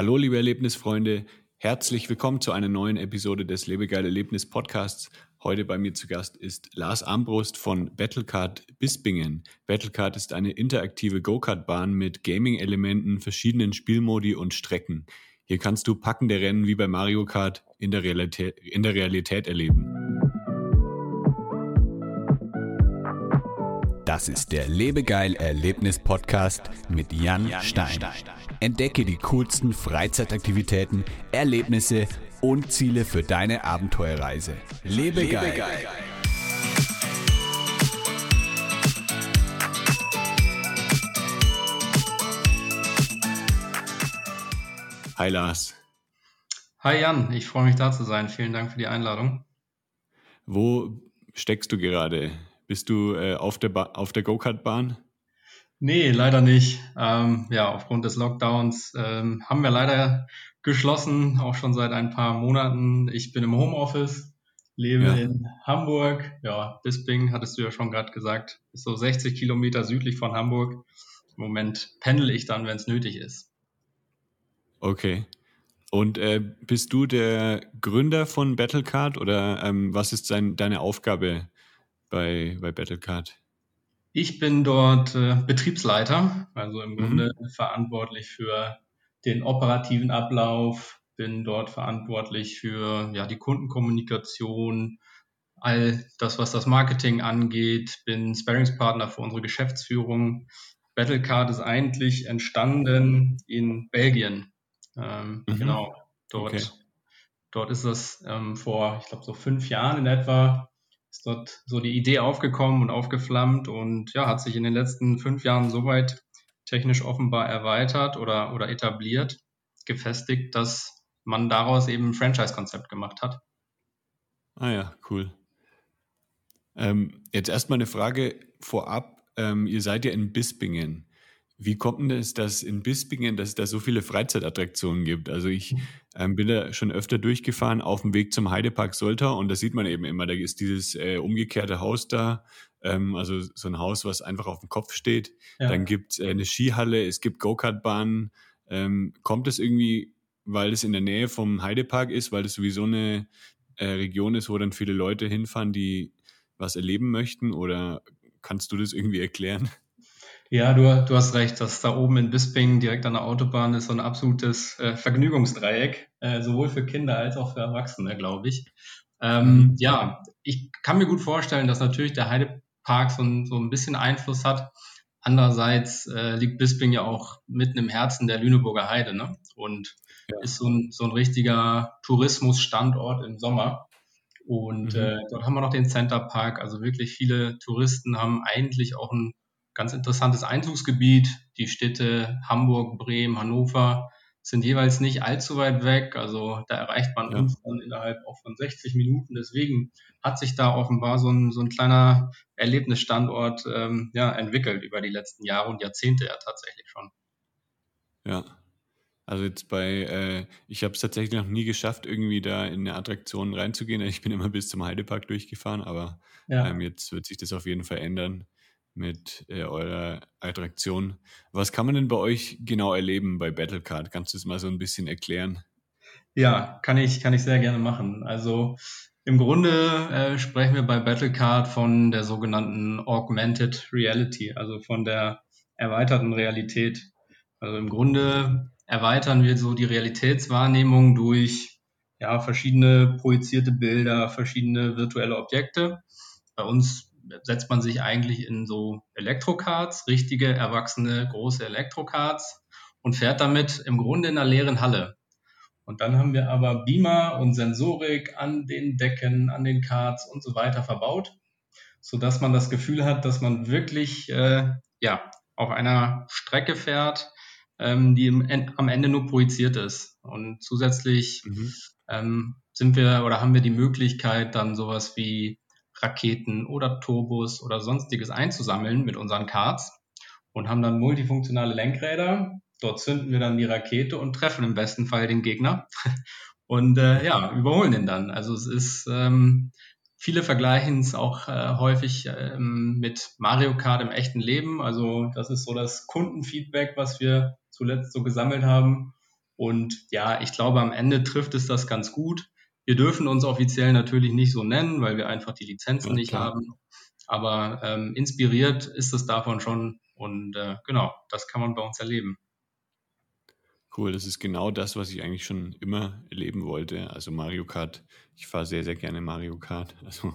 Hallo, liebe Erlebnisfreunde. Herzlich willkommen zu einer neuen Episode des Lebegeil Erlebnis Podcasts. Heute bei mir zu Gast ist Lars Ambrust von Battlecard Bispingen. Battlecard ist eine interaktive Go-Kart-Bahn mit Gaming-Elementen, verschiedenen Spielmodi und Strecken. Hier kannst du packende Rennen wie bei Mario Kart in der Realität, in der Realität erleben. Das ist der Lebegeil Erlebnis Podcast mit Jan, Stein. Entdecke die coolsten Freizeitaktivitäten, Erlebnisse und Ziele für deine Abenteuerreise. Lebe, Lebe geil. geil. Hi Lars. Hi Jan, ich freue mich da zu sein. Vielen Dank für die Einladung. Wo steckst du gerade? Bist du äh, auf der, ba auf der Go-Kart-Bahn? Nee, leider nicht. Ähm, ja, aufgrund des Lockdowns ähm, haben wir leider geschlossen, auch schon seit ein paar Monaten. Ich bin im Homeoffice, lebe ja. in Hamburg. Ja, Bisping hattest du ja schon gerade gesagt, ist so 60 Kilometer südlich von Hamburg. Im Moment pendel ich dann, wenn es nötig ist. Okay. Und äh, bist du der Gründer von Battlecard oder ähm, was ist dein, deine Aufgabe bei, bei Battlecard? Ich bin dort äh, Betriebsleiter, also im mhm. Grunde verantwortlich für den operativen Ablauf, bin dort verantwortlich für ja, die Kundenkommunikation, all das, was das Marketing angeht, bin Sparringspartner für unsere Geschäftsführung. Battlecard ist eigentlich entstanden in Belgien. Ähm, mhm. Genau, dort, okay. dort ist das ähm, vor, ich glaube, so fünf Jahren in etwa ist dort so die Idee aufgekommen und aufgeflammt und ja, hat sich in den letzten fünf Jahren soweit technisch offenbar erweitert oder, oder etabliert, gefestigt, dass man daraus eben ein Franchise-Konzept gemacht hat. Ah ja, cool. Ähm, jetzt erstmal eine Frage vorab. Ähm, ihr seid ja in Bispingen. Wie kommt denn es, dass in Bispingen, dass es da so viele Freizeitattraktionen gibt? Also ich ähm, bin da schon öfter durchgefahren auf dem Weg zum Heidepark Soltau und da sieht man eben immer, da ist dieses äh, umgekehrte Haus da, ähm, also so ein Haus, was einfach auf dem Kopf steht. Ja. Dann gibt es äh, eine Skihalle, es gibt Go-Kart-Bahnen. Ähm, kommt es irgendwie, weil es in der Nähe vom Heidepark ist, weil es sowieso eine äh, Region ist, wo dann viele Leute hinfahren, die was erleben möchten? Oder kannst du das irgendwie erklären? Ja, du, du hast recht, dass da oben in Bisping direkt an der Autobahn ist so ein absolutes äh, Vergnügungsdreieck, äh, sowohl für Kinder als auch für Erwachsene, glaube ich. Ähm, mhm. ja, ich kann mir gut vorstellen, dass natürlich der Heidepark so ein, so ein bisschen Einfluss hat. Andererseits äh, liegt Bisping ja auch mitten im Herzen der Lüneburger Heide ne? und ja. ist so ein, so ein richtiger Tourismusstandort im Sommer. Und mhm. äh, dort haben wir noch den Center Park. Also wirklich viele Touristen haben eigentlich auch ein ganz interessantes Einzugsgebiet. Die Städte Hamburg, Bremen, Hannover sind jeweils nicht allzu weit weg. Also da erreicht man ja. uns dann innerhalb auch von 60 Minuten. Deswegen hat sich da offenbar so ein, so ein kleiner Erlebnisstandort ähm, ja, entwickelt über die letzten Jahre und Jahrzehnte ja tatsächlich schon. Ja. Also jetzt bei, äh, ich habe es tatsächlich noch nie geschafft, irgendwie da in eine Attraktion reinzugehen. Ich bin immer bis zum Heidepark durchgefahren, aber ja. ähm, jetzt wird sich das auf jeden Fall ändern mit äh, eurer Attraktion. Was kann man denn bei euch genau erleben bei Battlecard? Kannst du es mal so ein bisschen erklären? Ja, kann ich, kann ich sehr gerne machen. Also im Grunde äh, sprechen wir bei Battlecard von der sogenannten Augmented Reality, also von der erweiterten Realität. Also im Grunde erweitern wir so die Realitätswahrnehmung durch ja, verschiedene projizierte Bilder, verschiedene virtuelle Objekte. Bei uns setzt man sich eigentlich in so Elektrokarts, richtige, erwachsene, große Elektrokarts und fährt damit im Grunde in einer leeren Halle. Und dann haben wir aber Beamer und Sensorik an den Decken, an den Karts und so weiter verbaut, so dass man das Gefühl hat, dass man wirklich äh, ja auf einer Strecke fährt, ähm, die im, am Ende nur projiziert ist. Und zusätzlich mhm. ähm, sind wir oder haben wir die Möglichkeit, dann sowas wie Raketen oder Turbos oder sonstiges einzusammeln mit unseren Cards und haben dann multifunktionale Lenkräder. Dort zünden wir dann die Rakete und treffen im besten Fall den Gegner und äh, ja, überholen den dann. Also es ist, ähm, viele vergleichen es auch äh, häufig ähm, mit Mario Kart im echten Leben. Also das ist so das Kundenfeedback, was wir zuletzt so gesammelt haben. Und ja, ich glaube, am Ende trifft es das ganz gut. Wir dürfen uns offiziell natürlich nicht so nennen, weil wir einfach die Lizenzen ja, nicht haben. Aber ähm, inspiriert ist es davon schon. Und äh, genau, das kann man bei uns erleben. Cool, das ist genau das, was ich eigentlich schon immer erleben wollte. Also Mario Kart, ich fahre sehr, sehr gerne Mario Kart. Also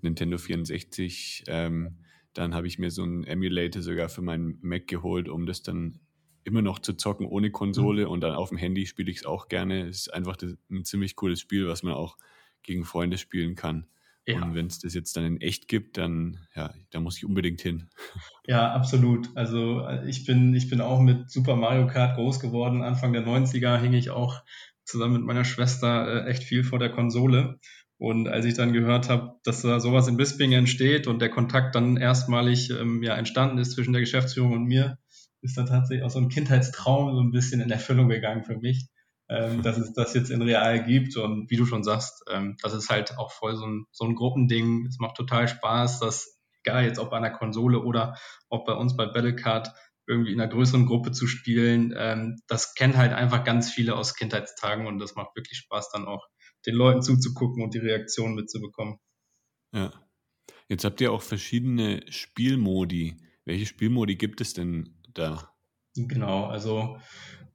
Nintendo 64. Ähm, dann habe ich mir so einen Emulator sogar für meinen Mac geholt, um das dann immer noch zu zocken ohne Konsole mhm. und dann auf dem Handy spiele ich es auch gerne. Es ist einfach ein ziemlich cooles Spiel, was man auch gegen Freunde spielen kann. Ja. Und wenn es das jetzt dann in echt gibt, dann ja, da muss ich unbedingt hin. Ja, absolut. Also ich bin, ich bin auch mit Super Mario Kart groß geworden. Anfang der 90er hing ich auch zusammen mit meiner Schwester äh, echt viel vor der Konsole. Und als ich dann gehört habe, dass da sowas in Bisping entsteht und der Kontakt dann erstmalig ähm, ja, entstanden ist zwischen der Geschäftsführung und mir, ist da tatsächlich auch so ein Kindheitstraum so ein bisschen in Erfüllung gegangen für mich, ähm, dass es das jetzt in real gibt. Und wie du schon sagst, ähm, das ist halt auch voll so ein, so ein Gruppending. Es macht total Spaß, dass egal jetzt ob bei einer Konsole oder auch bei uns bei Battlecard irgendwie in einer größeren Gruppe zu spielen, ähm, das kennen halt einfach ganz viele aus Kindheitstagen und das macht wirklich Spaß dann auch den Leuten zuzugucken und die Reaktionen mitzubekommen. Ja. Jetzt habt ihr auch verschiedene Spielmodi. Welche Spielmodi gibt es denn da? Genau, also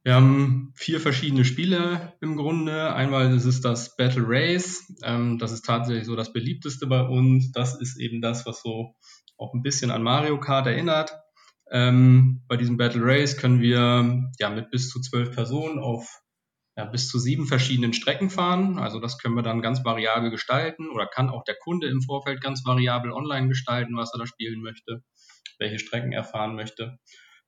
wir haben vier verschiedene Spiele im Grunde. Einmal ist es das Battle Race. Ähm, das ist tatsächlich so das beliebteste bei uns. Das ist eben das, was so auch ein bisschen an Mario Kart erinnert. Ähm, bei diesem Battle Race können wir ja mit bis zu zwölf Personen auf ja, bis zu sieben verschiedenen Strecken fahren. Also das können wir dann ganz variabel gestalten oder kann auch der Kunde im Vorfeld ganz variabel online gestalten, was er da spielen möchte, welche Strecken er fahren möchte.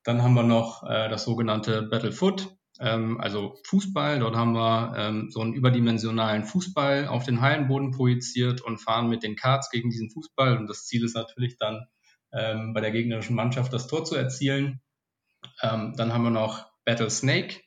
Dann haben wir noch äh, das sogenannte Battlefoot, ähm, also Fußball. Dort haben wir ähm, so einen überdimensionalen Fußball auf den Hallenboden projiziert und fahren mit den Karts gegen diesen Fußball. Und das Ziel ist natürlich dann ähm, bei der gegnerischen Mannschaft das Tor zu erzielen. Ähm, dann haben wir noch Battle Snake.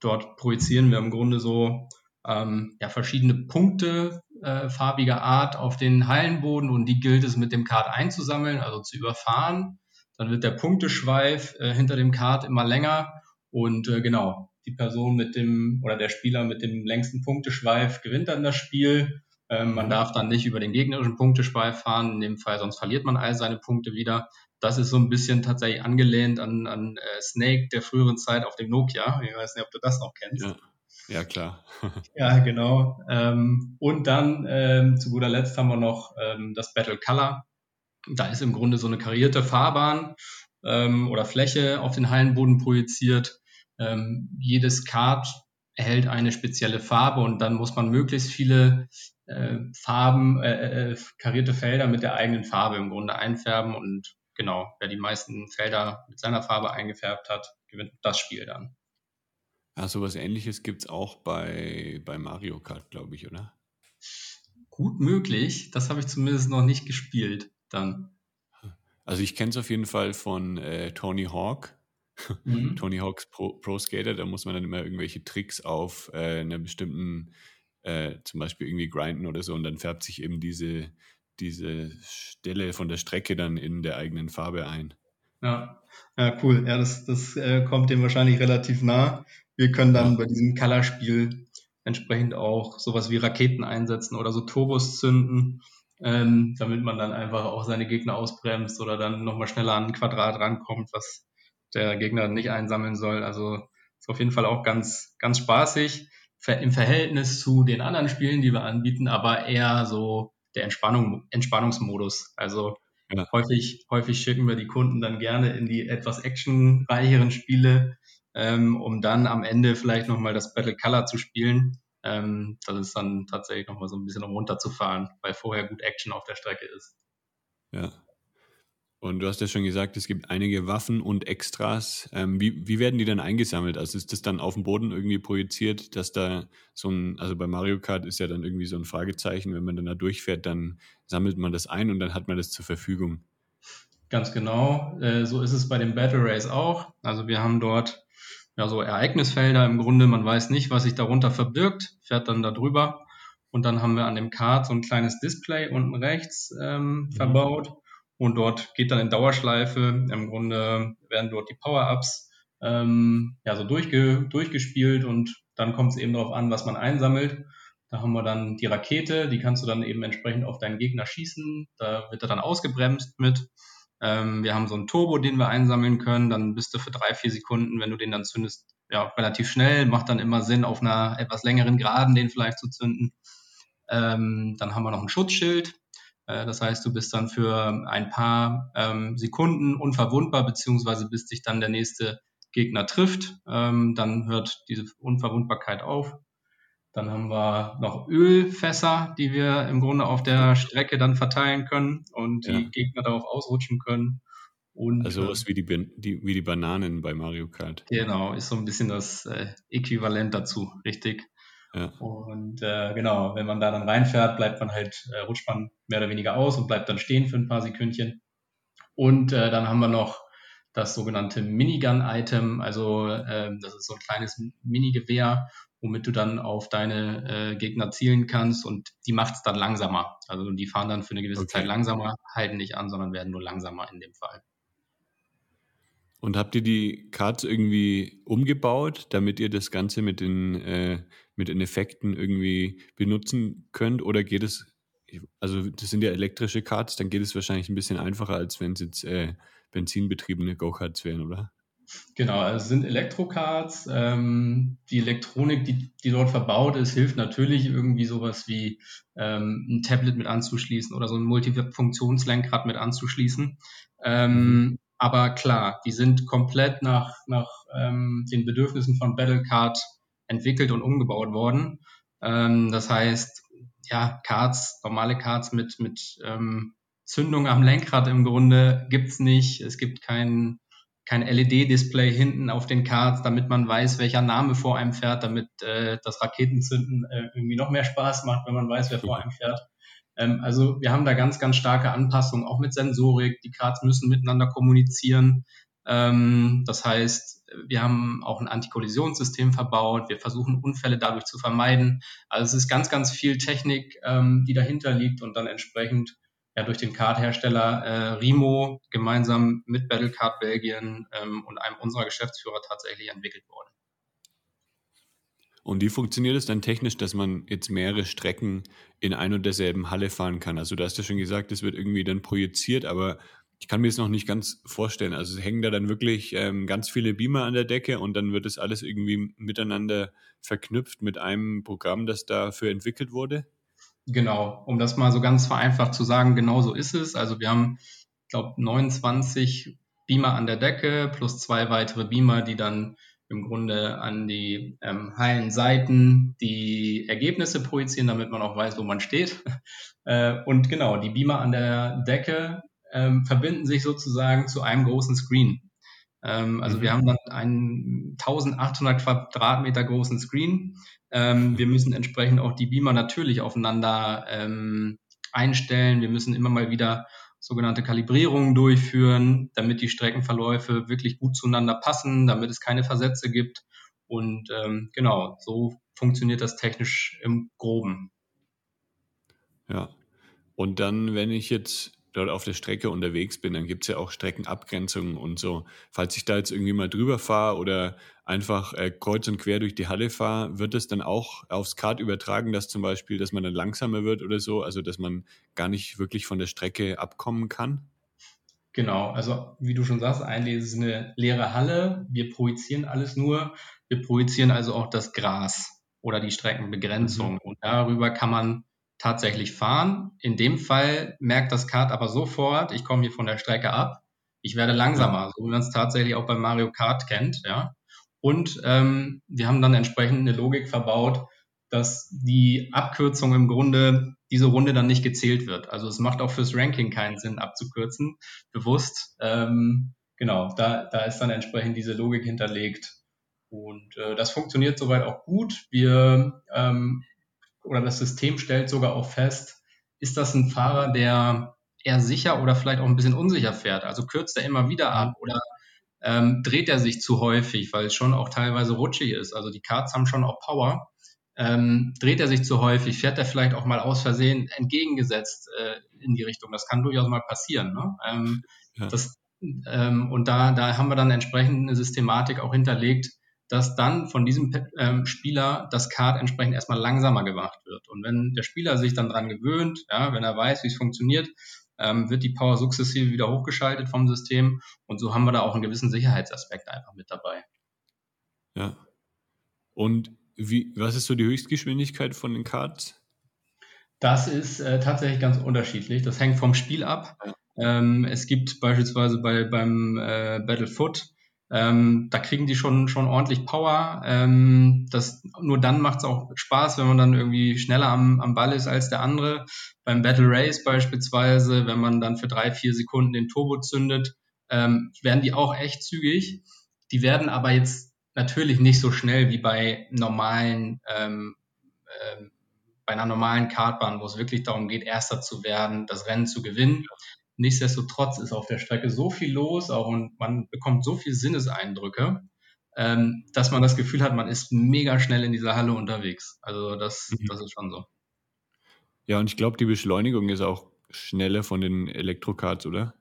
Dort projizieren wir im Grunde so ähm, ja, verschiedene Punkte äh, farbiger Art auf den Hallenboden und die gilt es mit dem Kart einzusammeln, also zu überfahren. Dann wird der Punkteschweif äh, hinter dem Kart immer länger und äh, genau, die Person mit dem oder der Spieler mit dem längsten Punkteschweif gewinnt dann das Spiel. Ähm, man darf dann nicht über den gegnerischen Punkteschweif fahren, in dem Fall, sonst verliert man all seine Punkte wieder. Das ist so ein bisschen tatsächlich angelehnt an, an äh, Snake der früheren Zeit auf dem Nokia. Ich weiß nicht, ob du das noch kennst. Ja, ja klar. ja, genau. Ähm, und dann ähm, zu guter Letzt haben wir noch ähm, das Battle Color. Da ist im Grunde so eine karierte Fahrbahn ähm, oder Fläche auf den Hallenboden projiziert. Ähm, jedes Kart erhält eine spezielle Farbe und dann muss man möglichst viele äh, Farben, äh, äh, karierte Felder mit der eigenen Farbe im Grunde einfärben und genau, wer die meisten Felder mit seiner Farbe eingefärbt hat, gewinnt das Spiel dann. Ja, sowas ähnliches gibt es auch bei, bei Mario Kart, glaube ich, oder? Gut möglich. Das habe ich zumindest noch nicht gespielt dann. Also ich kenne es auf jeden Fall von äh, Tony Hawk. Mhm. Tony Hawks Pro, Pro, Skater, da muss man dann immer irgendwelche Tricks auf äh, einer bestimmten, äh, zum Beispiel irgendwie grinden oder so und dann färbt sich eben diese, diese Stelle von der Strecke dann in der eigenen Farbe ein. Ja, ja cool. Ja, das, das äh, kommt dem wahrscheinlich relativ nah. Wir können dann ja. bei diesem Color-Spiel entsprechend auch sowas wie Raketen einsetzen oder so Turbos zünden, ähm, damit man dann einfach auch seine Gegner ausbremst oder dann nochmal schneller an ein Quadrat rankommt, was der Gegner nicht einsammeln soll. Also ist auf jeden Fall auch ganz, ganz spaßig im Verhältnis zu den anderen Spielen, die wir anbieten, aber eher so der Entspannung, Entspannungsmodus. Also ja. häufig, häufig schicken wir die Kunden dann gerne in die etwas actionreicheren Spiele, ähm, um dann am Ende vielleicht nochmal das Battle Color zu spielen. Ähm, das ist dann tatsächlich nochmal so ein bisschen um runterzufahren, weil vorher gut Action auf der Strecke ist. Ja. Und du hast ja schon gesagt, es gibt einige Waffen und Extras. Ähm, wie, wie werden die dann eingesammelt? Also ist das dann auf dem Boden irgendwie projiziert, dass da so ein, also bei Mario Kart ist ja dann irgendwie so ein Fragezeichen, wenn man dann da durchfährt, dann sammelt man das ein und dann hat man das zur Verfügung. Ganz genau. Äh, so ist es bei dem Battle Race auch. Also wir haben dort ja so Ereignisfelder im Grunde. Man weiß nicht, was sich darunter verbirgt, fährt dann da drüber. Und dann haben wir an dem Kart so ein kleines Display unten rechts ähm, mhm. verbaut und dort geht dann in Dauerschleife, im Grunde werden dort die Power-Ups ähm, ja, so durchge durchgespielt und dann kommt es eben darauf an, was man einsammelt. Da haben wir dann die Rakete, die kannst du dann eben entsprechend auf deinen Gegner schießen. Da wird er dann ausgebremst mit. Ähm, wir haben so einen Turbo, den wir einsammeln können. Dann bist du für drei, vier Sekunden, wenn du den dann zündest, ja, relativ schnell. Macht dann immer Sinn, auf einer etwas längeren Geraden den vielleicht zu zünden. Ähm, dann haben wir noch ein Schutzschild. Äh, das heißt, du bist dann für ein paar ähm, Sekunden unverwundbar, beziehungsweise bis dich dann der nächste Gegner trifft. Ähm, dann hört diese Unverwundbarkeit auf. Dann haben wir noch Ölfässer, die wir im Grunde auf der Strecke dann verteilen können und die ja. Gegner darauf ausrutschen können. Und, also was äh, wie die, die, wie die Bananen bei Mario Kart. Genau, ist so ein bisschen das äh, Äquivalent dazu, richtig. Ja. Und äh, genau, wenn man da dann reinfährt, bleibt man halt, äh, rutscht man mehr oder weniger aus und bleibt dann stehen für ein paar Sekündchen. Und äh, dann haben wir noch das sogenannte Minigun-Item, also äh, das ist so ein kleines Minigewehr, womit du dann auf deine äh, Gegner zielen kannst und die macht es dann langsamer. Also die fahren dann für eine gewisse okay. Zeit langsamer, halten nicht an, sondern werden nur langsamer in dem Fall. Und habt ihr die Cards irgendwie umgebaut, damit ihr das Ganze mit den, äh, mit den Effekten irgendwie benutzen könnt? Oder geht es, also das sind ja elektrische Cards, dann geht es wahrscheinlich ein bisschen einfacher, als wenn es jetzt äh, benzinbetriebene Go-Karts wären, oder? Genau, also es sind Elektrocards. Ähm, die Elektronik, die, die dort verbaut ist, hilft natürlich irgendwie sowas wie ähm, ein Tablet mit anzuschließen oder so ein Multifunktionslenkrad mit anzuschließen. Ähm, mhm. aber klar, die sind komplett nach, nach ähm, den Bedürfnissen von Battlecard entwickelt und umgebaut worden. Ähm, das heißt, ja, Cards, normale Cards mit, mit ähm, Zündung am Lenkrad im Grunde gibt's nicht. Es gibt kein, kein LED-Display hinten auf den Cards, damit man weiß, welcher Name vor einem fährt, damit äh, das Raketenzünden äh, irgendwie noch mehr Spaß macht, wenn man weiß, wer vor einem fährt. Ähm, also wir haben da ganz, ganz starke Anpassungen, auch mit Sensorik. Die Cards müssen miteinander kommunizieren. Ähm, das heißt, wir haben auch ein Antikollisionssystem verbaut. Wir versuchen Unfälle dadurch zu vermeiden. Also es ist ganz, ganz viel Technik, ähm, die dahinter liegt und dann entsprechend ja durch den Card-Hersteller äh, Rimo gemeinsam mit Battlecard Belgien ähm, und einem unserer Geschäftsführer tatsächlich entwickelt worden. Und wie funktioniert es dann technisch, dass man jetzt mehrere Strecken in ein und derselben Halle fahren kann? Also du hast ja schon gesagt, es wird irgendwie dann projiziert, aber ich kann mir das noch nicht ganz vorstellen. Also hängen da dann wirklich ähm, ganz viele Beamer an der Decke und dann wird das alles irgendwie miteinander verknüpft mit einem Programm, das dafür entwickelt wurde? Genau, um das mal so ganz vereinfacht zu sagen, genau so ist es. Also wir haben, ich glaube, 29 Beamer an der Decke plus zwei weitere Beamer, die dann im Grunde an die ähm, heilen Seiten die Ergebnisse projizieren, damit man auch weiß, wo man steht. Äh, und genau, die Beamer an der Decke ähm, verbinden sich sozusagen zu einem großen Screen. Ähm, also mhm. wir haben dann einen 1800 Quadratmeter großen Screen, ähm, wir müssen entsprechend auch die Beamer natürlich aufeinander ähm, einstellen. Wir müssen immer mal wieder sogenannte Kalibrierungen durchführen, damit die Streckenverläufe wirklich gut zueinander passen, damit es keine Versätze gibt. Und genau, so funktioniert das technisch im Groben. Ja. Und dann, wenn ich jetzt dort auf der Strecke unterwegs bin, dann gibt es ja auch Streckenabgrenzungen und so. Falls ich da jetzt irgendwie mal drüber fahre oder einfach äh, kreuz und quer durch die Halle fahre, wird es dann auch aufs Kart übertragen, dass zum Beispiel, dass man dann langsamer wird oder so, also dass man gar nicht wirklich von der Strecke abkommen kann? Genau, also wie du schon sagst, eigentlich ist es eine leere Halle. Wir projizieren alles nur. Wir projizieren also auch das Gras oder die Streckenbegrenzung. Mhm. Und darüber kann man tatsächlich fahren. In dem Fall merkt das Kart aber sofort, ich komme hier von der Strecke ab, ich werde langsamer, so wie man es tatsächlich auch bei Mario Kart kennt, ja. Und ähm, wir haben dann entsprechend eine Logik verbaut, dass die Abkürzung im Grunde diese Runde dann nicht gezählt wird. Also es macht auch fürs Ranking keinen Sinn abzukürzen, bewusst. Ähm, genau, da, da ist dann entsprechend diese Logik hinterlegt. Und äh, das funktioniert soweit auch gut. Wir ähm, oder das System stellt sogar auch fest, ist das ein Fahrer, der eher sicher oder vielleicht auch ein bisschen unsicher fährt? Also kürzt er immer wieder ab oder ähm, dreht er sich zu häufig, weil es schon auch teilweise rutschig ist. Also die Karts haben schon auch Power. Ähm, dreht er sich zu häufig, fährt er vielleicht auch mal aus Versehen entgegengesetzt äh, in die Richtung. Das kann durchaus mal passieren. Ne? Ähm, ja. Das ähm, und da, da haben wir dann entsprechend eine Systematik auch hinterlegt, dass dann von diesem ähm, Spieler das Card entsprechend erstmal langsamer gemacht wird. Und wenn der Spieler sich dann dran gewöhnt, ja, wenn er weiß, wie es funktioniert, ähm, wird die Power sukzessive wieder hochgeschaltet vom System. Und so haben wir da auch einen gewissen Sicherheitsaspekt einfach mit dabei. Ja. Und wie, was ist so die Höchstgeschwindigkeit von den Cards? Das ist äh, tatsächlich ganz unterschiedlich. Das hängt vom Spiel ab. Ja. Ähm, es gibt beispielsweise bei, beim äh, Battlefoot, ähm, da kriegen die schon, schon ordentlich Power. Ähm, das, nur dann macht es auch Spaß, wenn man dann irgendwie schneller am, am Ball ist als der andere. Beim Battle Race beispielsweise, wenn man dann für drei, vier Sekunden den Turbo zündet, ähm, werden die auch echt zügig. Die werden aber jetzt natürlich nicht so schnell wie bei normalen, ähm, äh, bei einer normalen Kartbahn, wo es wirklich darum geht, Erster zu werden, das Rennen zu gewinnen. Nichtsdestotrotz ist auf der Strecke so viel los auch und man bekommt so viel Sinneseindrücke, ähm, dass man das Gefühl hat, man ist mega schnell in dieser Halle unterwegs. Also das, mhm. das ist schon so. Ja, und ich glaube, die Beschleunigung ist auch schneller von den Elektrokarts, oder?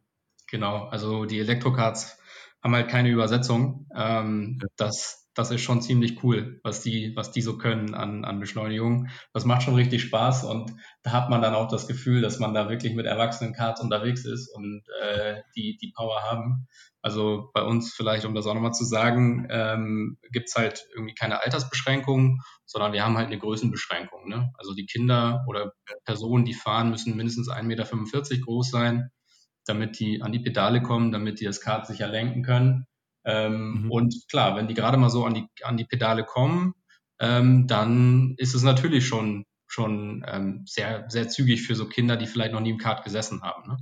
Genau, also die Elektrokarts haben halt keine Übersetzung. Ähm, ja. Das das ist schon ziemlich cool, was die, was die so können an, an Beschleunigung. Das macht schon richtig Spaß und da hat man dann auch das Gefühl, dass man da wirklich mit erwachsenen Karts unterwegs ist und äh, die, die Power haben. Also bei uns vielleicht, um das auch nochmal zu sagen, ähm, gibt halt irgendwie keine Altersbeschränkungen, sondern wir haben halt eine Größenbeschränkung. Ne? Also die Kinder oder Personen, die fahren, müssen mindestens 1,45 Meter groß sein, damit die an die Pedale kommen, damit die das Kart sicher lenken können. Ähm, mhm. Und klar, wenn die gerade mal so an die, an die Pedale kommen, ähm, dann ist es natürlich schon, schon ähm, sehr, sehr zügig für so Kinder, die vielleicht noch nie im Kart gesessen haben. Ne?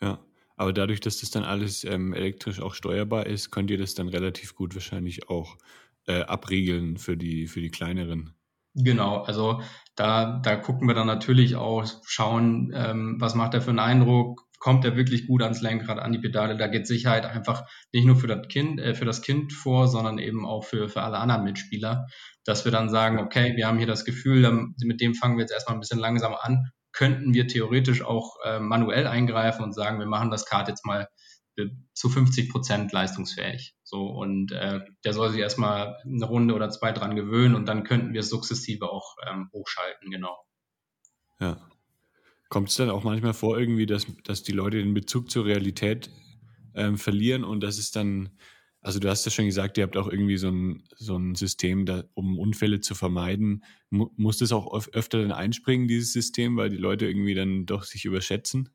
Ja, aber dadurch, dass das dann alles ähm, elektrisch auch steuerbar ist, könnt ihr das dann relativ gut wahrscheinlich auch äh, abriegeln für die, für die kleineren. Genau, also da, da gucken wir dann natürlich auch, schauen, ähm, was macht er für einen Eindruck, kommt er wirklich gut ans Lenkrad, an die Pedale. Da geht Sicherheit einfach nicht nur für das Kind, äh, für das Kind vor, sondern eben auch für, für alle anderen Mitspieler, dass wir dann sagen, okay, wir haben hier das Gefühl, mit dem fangen wir jetzt erstmal ein bisschen langsamer an, könnten wir theoretisch auch äh, manuell eingreifen und sagen, wir machen das Kart jetzt mal äh, zu 50 Prozent leistungsfähig. So und äh, der soll sich erstmal eine Runde oder zwei dran gewöhnen und dann könnten wir es sukzessive auch ähm, hochschalten, genau. Ja. Kommt es dann auch manchmal vor, irgendwie, dass, dass die Leute den Bezug zur Realität ähm, verlieren und das ist dann, also du hast ja schon gesagt, ihr habt auch irgendwie so ein, so ein System, da, um Unfälle zu vermeiden. Mu muss das auch öfter dann einspringen, dieses System, weil die Leute irgendwie dann doch sich überschätzen?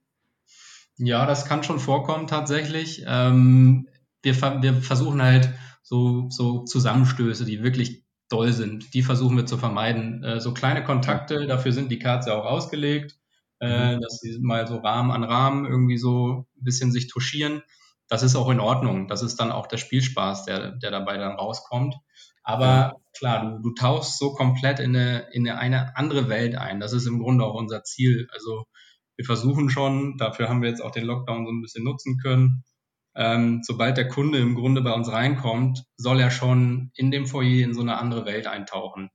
Ja, das kann schon vorkommen tatsächlich. Ähm, wir, wir versuchen halt so, so Zusammenstöße, die wirklich doll sind, die versuchen wir zu vermeiden. Äh, so kleine Kontakte, dafür sind die Cards ja auch ausgelegt äh, mhm. dass sie mal so Rahmen an Rahmen irgendwie so ein bisschen sich touchieren. Das ist auch in Ordnung. Das ist dann auch der Spielspaß, der, der dabei dann rauskommt. Aber klar, du, du tauchst so komplett in eine, in eine andere Welt ein. Das ist im Grunde auch unser Ziel. Also wir versuchen schon, dafür haben wir jetzt auch den Lockdown so ein bisschen nutzen können. Ähm, sobald der Kunde im Grunde bei uns reinkommt, soll er schon in dem Foyer in so eine andere Welt eintauchen.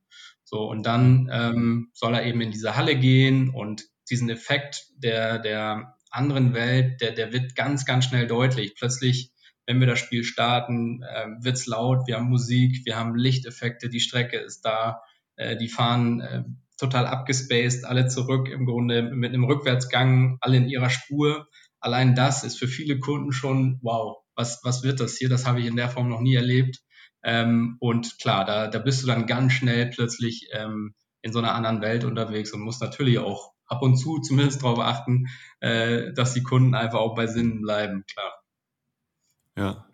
So, und dann ähm, soll er eben in diese Halle gehen und diesen Effekt der, der anderen Welt, der, der wird ganz, ganz schnell deutlich. Plötzlich, wenn wir das Spiel starten, äh, wird's laut, wir haben Musik, wir haben Lichteffekte, die Strecke ist da, äh, die fahren äh, total abgespaced, alle zurück im Grunde mit einem Rückwärtsgang, alle in ihrer Spur. Allein das ist für viele Kunden schon, wow, was, was wird das hier? Das habe ich in der Form noch nie erlebt. Ähm, und klar, da, da bist du dann ganz schnell plötzlich ähm, in so einer anderen Welt unterwegs und musst natürlich auch ab und zu zumindest darauf achten, äh, dass die Kunden einfach auch bei Sinnen bleiben, klar. Ja.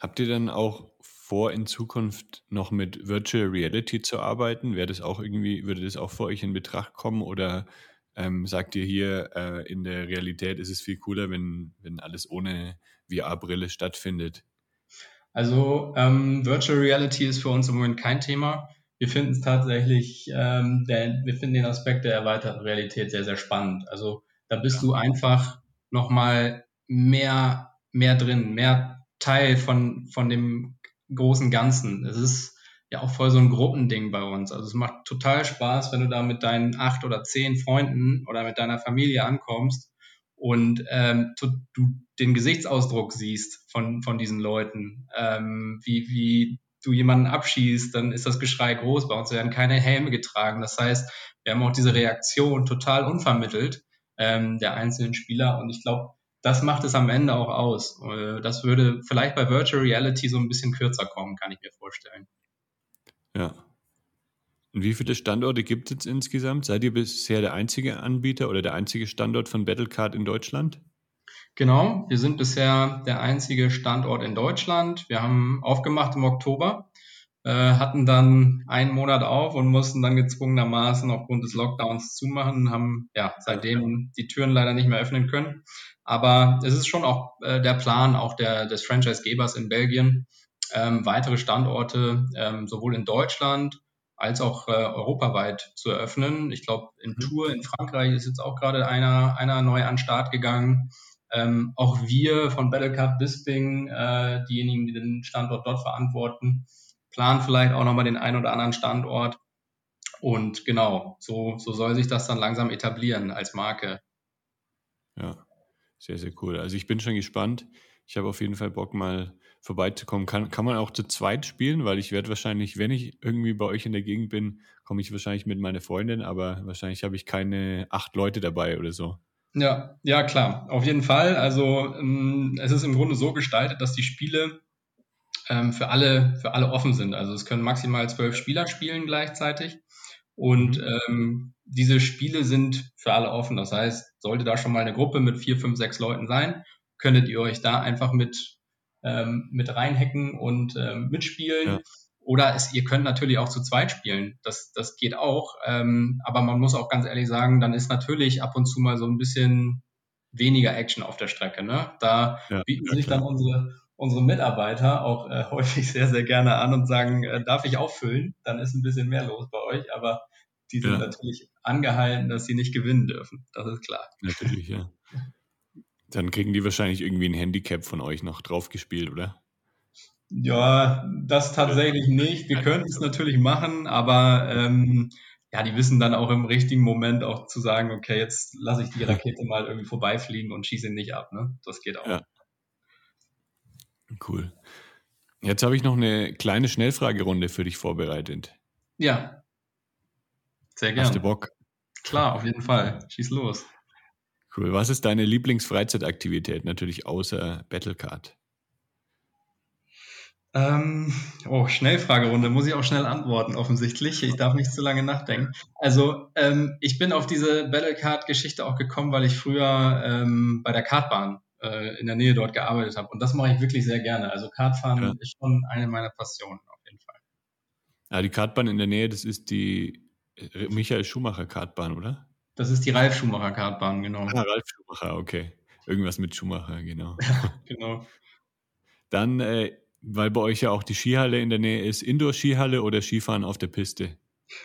Habt ihr dann auch vor, in Zukunft noch mit Virtual Reality zu arbeiten? Wäre das auch irgendwie, würde das auch für euch in Betracht kommen oder ähm, sagt ihr hier, äh, in der Realität ist es viel cooler, wenn, wenn alles ohne VR-Brille stattfindet? Also ähm, Virtual Reality ist für uns im Moment kein Thema wir finden es tatsächlich, ähm, der, wir finden den Aspekt der erweiterten Realität sehr, sehr spannend. Also da bist du einfach nochmal mehr, mehr drin, mehr Teil von, von dem großen Ganzen. Es ist ja auch voll so ein Gruppending bei uns. Also es macht total Spaß, wenn du da mit deinen acht oder zehn Freunden oder mit deiner Familie ankommst und ähm, du, du den Gesichtsausdruck siehst von, von diesen Leuten, ähm, wie, wie du jemanden abschießt, dann ist das Geschrei groß. Bei uns werden keine Helme getragen. Das heißt, wir haben auch diese Reaktion total unvermittelt ähm, der einzelnen Spieler. Und ich glaube, das macht es am Ende auch aus. Äh, das würde vielleicht bei Virtual Reality so ein bisschen kürzer kommen, kann ich mir vorstellen. Ja. Und wie viele Standorte gibt es insgesamt? Seid ihr bisher der einzige Anbieter oder der einzige Standort von Battlecard in Deutschland? Genau, wir sind bisher der einzige Standort in Deutschland. Wir haben aufgemacht im Oktober, äh, hatten dann einen Monat auf und mussten dann gezwungenermaßen aufgrund des Lockdowns zumachen, haben ja seitdem die Türen leider nicht mehr öffnen können. Aber es ist schon auch äh, der Plan auch der, des Franchise-Gebers in Belgien, ähm, weitere Standorte ähm, sowohl in Deutschland als auch äh, europaweit zu eröffnen. Ich glaube, in mhm. Tour in Frankreich ist jetzt auch gerade einer, einer neu an den Start gegangen. Ähm, auch wir von Battlecard Bisping, äh, diejenigen, die den Standort dort verantworten, planen vielleicht auch nochmal den einen oder anderen Standort. Und genau, so, so soll sich das dann langsam etablieren als Marke. Ja, sehr, sehr cool. Also ich bin schon gespannt. Ich habe auf jeden Fall Bock, mal vorbeizukommen. Kann, kann man auch zu zweit spielen, weil ich werde wahrscheinlich, wenn ich irgendwie bei euch in der Gegend bin, komme ich wahrscheinlich mit meiner Freundin, aber wahrscheinlich habe ich keine acht Leute dabei oder so. Ja, ja, klar, auf jeden Fall. Also ähm, es ist im Grunde so gestaltet, dass die Spiele ähm, für alle für alle offen sind. Also es können maximal zwölf Spieler spielen gleichzeitig und mhm. ähm, diese Spiele sind für alle offen. Das heißt, sollte da schon mal eine Gruppe mit vier, fünf, sechs Leuten sein, könntet ihr euch da einfach mit ähm, mit reinhacken und ähm, mitspielen. Ja. Oder es, ihr könnt natürlich auch zu zweit spielen. Das, das geht auch. Ähm, aber man muss auch ganz ehrlich sagen, dann ist natürlich ab und zu mal so ein bisschen weniger Action auf der Strecke. Ne? Da ja, bieten ja, sich dann unsere, unsere Mitarbeiter auch äh, häufig sehr, sehr gerne an und sagen, äh, darf ich auffüllen? Dann ist ein bisschen mehr los bei euch. Aber die sind ja. natürlich angehalten, dass sie nicht gewinnen dürfen. Das ist klar. Natürlich, ja. Dann kriegen die wahrscheinlich irgendwie ein Handicap von euch noch draufgespielt, oder? Ja, das tatsächlich nicht. Wir können es natürlich machen, aber ähm, ja, die wissen dann auch im richtigen Moment auch zu sagen, okay, jetzt lasse ich die Rakete mal irgendwie vorbeifliegen und schieße ihn nicht ab. Ne? Das geht auch. Ja. Cool. Jetzt habe ich noch eine kleine Schnellfragerunde für dich vorbereitet. Ja. Sehr gerne. Hast du Bock? Klar, auf jeden Fall. Schieß los. Cool. Was ist deine Lieblingsfreizeitaktivität? Natürlich außer Battlecard. Ähm, oh, Schnellfragerunde, muss ich auch schnell antworten, offensichtlich. Ich darf nicht zu lange nachdenken. Also, ähm, ich bin auf diese Battlecard-Geschichte auch gekommen, weil ich früher ähm, bei der Kartbahn äh, in der Nähe dort gearbeitet habe. Und das mache ich wirklich sehr gerne. Also, Kartfahren ja. ist schon eine meiner Passionen, auf jeden Fall. Ja, die Kartbahn in der Nähe, das ist die äh, Michael Schumacher Kartbahn, oder? Das ist die Ralf Schumacher Kartbahn, genau. Ah, Ralf Schumacher, okay. Irgendwas mit Schumacher, genau. genau. Dann, äh, weil bei euch ja auch die Skihalle in der Nähe ist, Indoor-Skihalle oder Skifahren auf der Piste?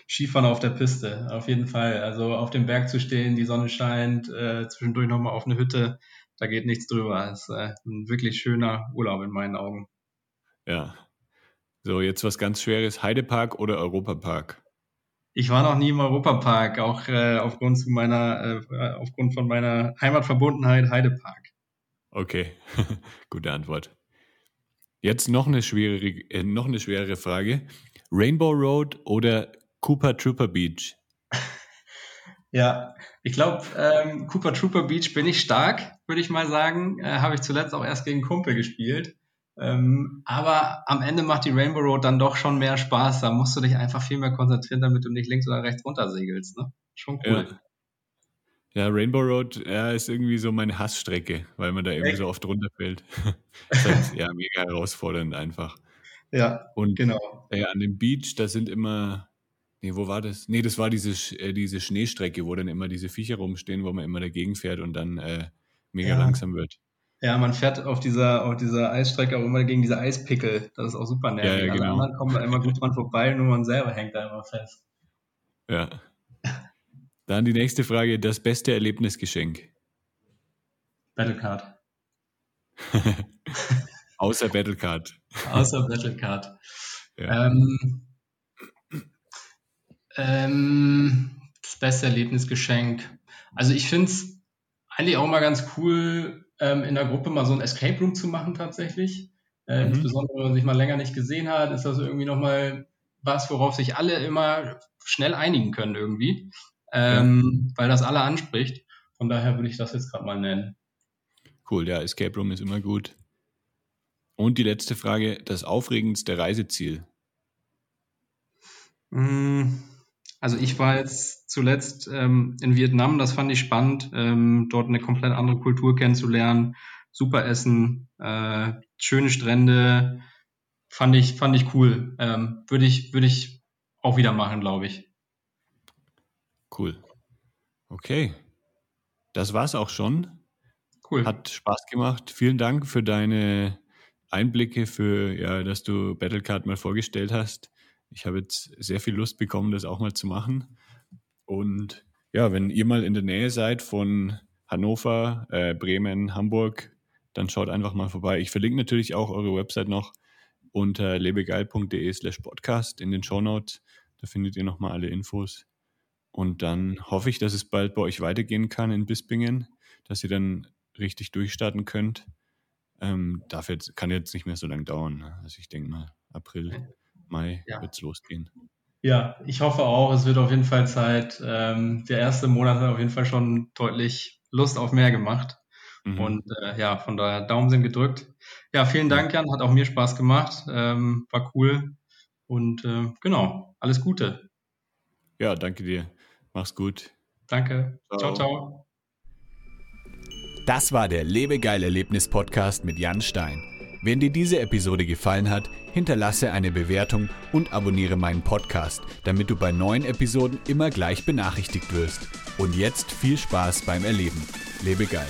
Skifahren auf der Piste, auf jeden Fall. Also auf dem Berg zu stehen, die Sonne scheint, äh, zwischendurch nochmal auf eine Hütte, da geht nichts drüber. Das ist äh, ein wirklich schöner Urlaub in meinen Augen. Ja. So, jetzt was ganz Schweres. Heidepark oder Europapark? Ich war noch nie im Europapark, auch äh, aufgrund, zu meiner, äh, aufgrund von meiner Heimatverbundenheit Heidepark. Okay, gute Antwort. Jetzt noch eine, schwierige, äh, noch eine schwere Frage. Rainbow Road oder Cooper Trooper Beach? Ja, ich glaube, ähm, Cooper Trooper Beach bin ich stark, würde ich mal sagen. Äh, Habe ich zuletzt auch erst gegen Kumpel gespielt. Ähm, aber am Ende macht die Rainbow Road dann doch schon mehr Spaß. Da musst du dich einfach viel mehr konzentrieren, damit du nicht links oder rechts runter segelst. Ne? Schon cool. Ja. Ja. Rainbow Road ja, ist irgendwie so meine Hassstrecke, weil man da irgendwie Echt? so oft runterfällt. halt, ja, mega herausfordernd einfach. Ja, und genau. Äh, an dem Beach, da sind immer, nee, wo war das? Nee, das war diese, äh, diese Schneestrecke, wo dann immer diese Viecher rumstehen, wo man immer dagegen fährt und dann äh, mega ja. langsam wird. Ja, man fährt auf dieser, auf dieser Eisstrecke auch immer gegen diese Eispickel. Das ist auch super nervig. Ja, ja, genau. Alle anderen kommen da immer gut dran vorbei, nur man selber hängt da immer fest. Ja. Dann die nächste Frage: Das beste Erlebnisgeschenk? Battlecard. Außer Battlecard. Außer Battlecard. Ja. Ähm, ähm, das beste Erlebnisgeschenk. Also ich finde es eigentlich auch mal ganz cool, ähm, in der Gruppe mal so ein Escape Room zu machen tatsächlich. Äh, mhm. Insbesondere, wenn man sich mal länger nicht gesehen hat, ist das irgendwie nochmal was, worauf sich alle immer schnell einigen können irgendwie, ähm, ja. weil das alle anspricht. Von daher würde ich das jetzt gerade mal nennen. Cool, ja, Escape Room ist immer gut. Und die letzte Frage, das aufregendste Reiseziel? Mm, also ich war jetzt zuletzt ähm, in Vietnam, das fand ich spannend, ähm, dort eine komplett andere Kultur kennenzulernen, super Essen, äh, schöne Strände, fand ich, fand ich cool. Ähm, würde ich, würde ich auch wieder machen, glaube ich. Cool. Okay. Das war's auch schon. Cool. Hat Spaß gemacht. Vielen Dank für deine Einblicke, für ja, dass du Battlecard mal vorgestellt hast. Ich habe jetzt sehr viel Lust bekommen, das auch mal zu machen. Und ja, wenn ihr mal in der Nähe seid von Hannover, äh, Bremen, Hamburg, dann schaut einfach mal vorbei. Ich verlinke natürlich auch eure Website noch unter lebegeil.de slash podcast in den Show Notes. Da findet ihr nochmal alle Infos. Und dann hoffe ich, dass es bald bei euch weitergehen kann in Bispingen, dass ihr dann richtig durchstarten könnt. Ähm, darf jetzt, kann jetzt nicht mehr so lange dauern. Ne? Also ich denke mal, April, Mai ja. wird es losgehen. Ja, ich hoffe auch, es wird auf jeden Fall Zeit. Ähm, der erste Monat hat auf jeden Fall schon deutlich Lust auf mehr gemacht. Mhm. Und äh, ja, von daher Daumen sind gedrückt. Ja, vielen Dank, Jan. Hat auch mir Spaß gemacht. Ähm, war cool. Und äh, genau, alles Gute. Ja, danke dir. Mach's gut. Danke. Ciao, ciao. ciao. Das war der Lebegeil Erlebnis Podcast mit Jan Stein. Wenn dir diese Episode gefallen hat, hinterlasse eine Bewertung und abonniere meinen Podcast, damit du bei neuen Episoden immer gleich benachrichtigt wirst. Und jetzt viel Spaß beim Erleben. Lebe geil.